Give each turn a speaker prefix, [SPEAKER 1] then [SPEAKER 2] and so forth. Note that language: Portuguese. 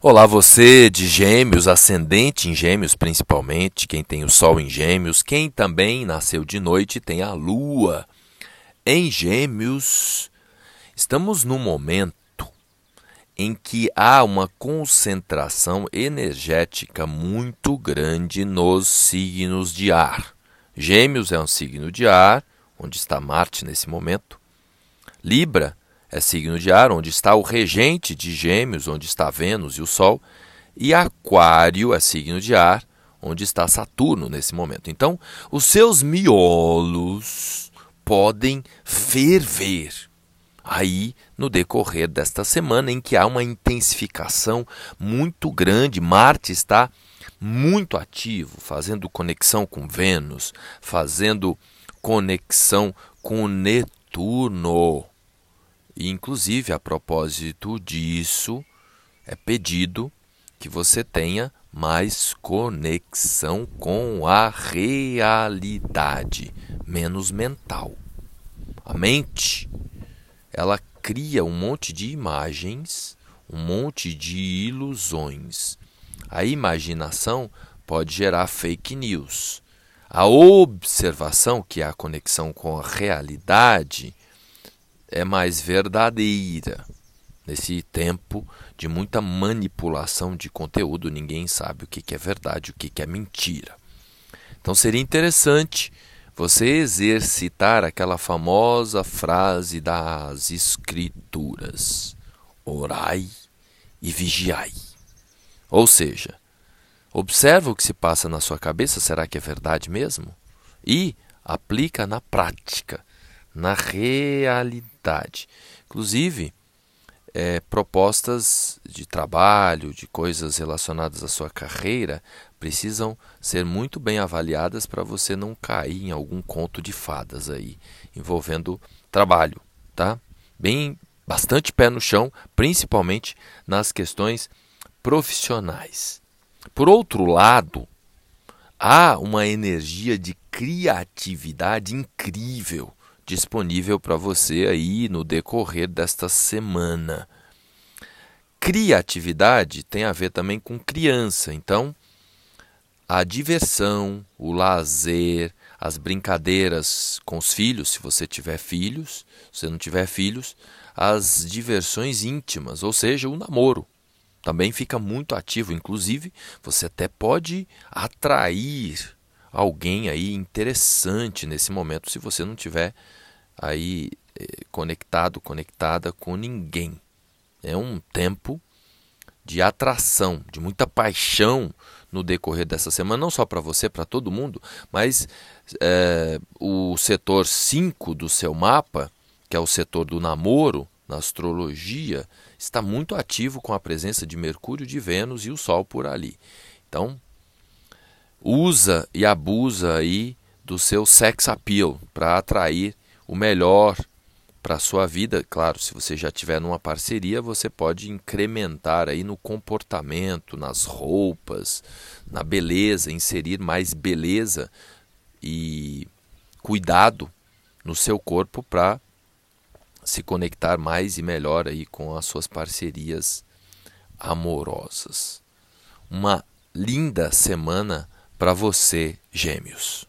[SPEAKER 1] Olá, você de Gêmeos, ascendente em Gêmeos principalmente, quem tem o Sol em Gêmeos, quem também nasceu de noite tem a Lua em Gêmeos. Estamos num momento em que há uma concentração energética muito grande nos signos de ar. Gêmeos é um signo de ar, onde está Marte nesse momento. Libra é signo de ar, onde está o regente de Gêmeos, onde está Vênus e o Sol, e Aquário é signo de ar, onde está Saturno nesse momento. Então, os seus miolos podem ferver aí no decorrer desta semana em que há uma intensificação muito grande. Marte está muito ativo, fazendo conexão com Vênus, fazendo conexão com Netuno. E, inclusive, a propósito disso, é pedido que você tenha mais conexão com a realidade, menos mental. A mente, ela cria um monte de imagens, um monte de ilusões. A imaginação pode gerar fake news. A observação, que é a conexão com a realidade, é mais verdadeira. Nesse tempo de muita manipulação de conteúdo, ninguém sabe o que é verdade, o que é mentira. Então seria interessante você exercitar aquela famosa frase das Escrituras: orai e vigiai. Ou seja, observa o que se passa na sua cabeça, será que é verdade mesmo? E aplica na prática, na realidade Inclusive, é, propostas de trabalho, de coisas relacionadas à sua carreira, precisam ser muito bem avaliadas para você não cair em algum conto de fadas aí envolvendo trabalho, tá? Bem, bastante pé no chão, principalmente nas questões profissionais. Por outro lado, há uma energia de criatividade incrível disponível para você aí no decorrer desta semana. Criatividade tem a ver também com criança, então a diversão, o lazer, as brincadeiras com os filhos, se você tiver filhos, se você não tiver filhos, as diversões íntimas, ou seja, o namoro. Também fica muito ativo, inclusive você até pode atrair alguém aí interessante nesse momento se você não tiver aí eh, conectado, conectada com ninguém. É um tempo de atração, de muita paixão no decorrer dessa semana, não só para você, para todo mundo, mas é, o setor 5 do seu mapa, que é o setor do namoro, na astrologia, está muito ativo com a presença de Mercúrio, de Vênus e o Sol por ali. Então, usa e abusa aí do seu sex appeal para atrair o melhor para a sua vida. Claro, se você já tiver numa parceria, você pode incrementar aí no comportamento, nas roupas, na beleza, inserir mais beleza e cuidado no seu corpo para se conectar mais e melhor aí com as suas parcerias amorosas. Uma linda semana para você, Gêmeos.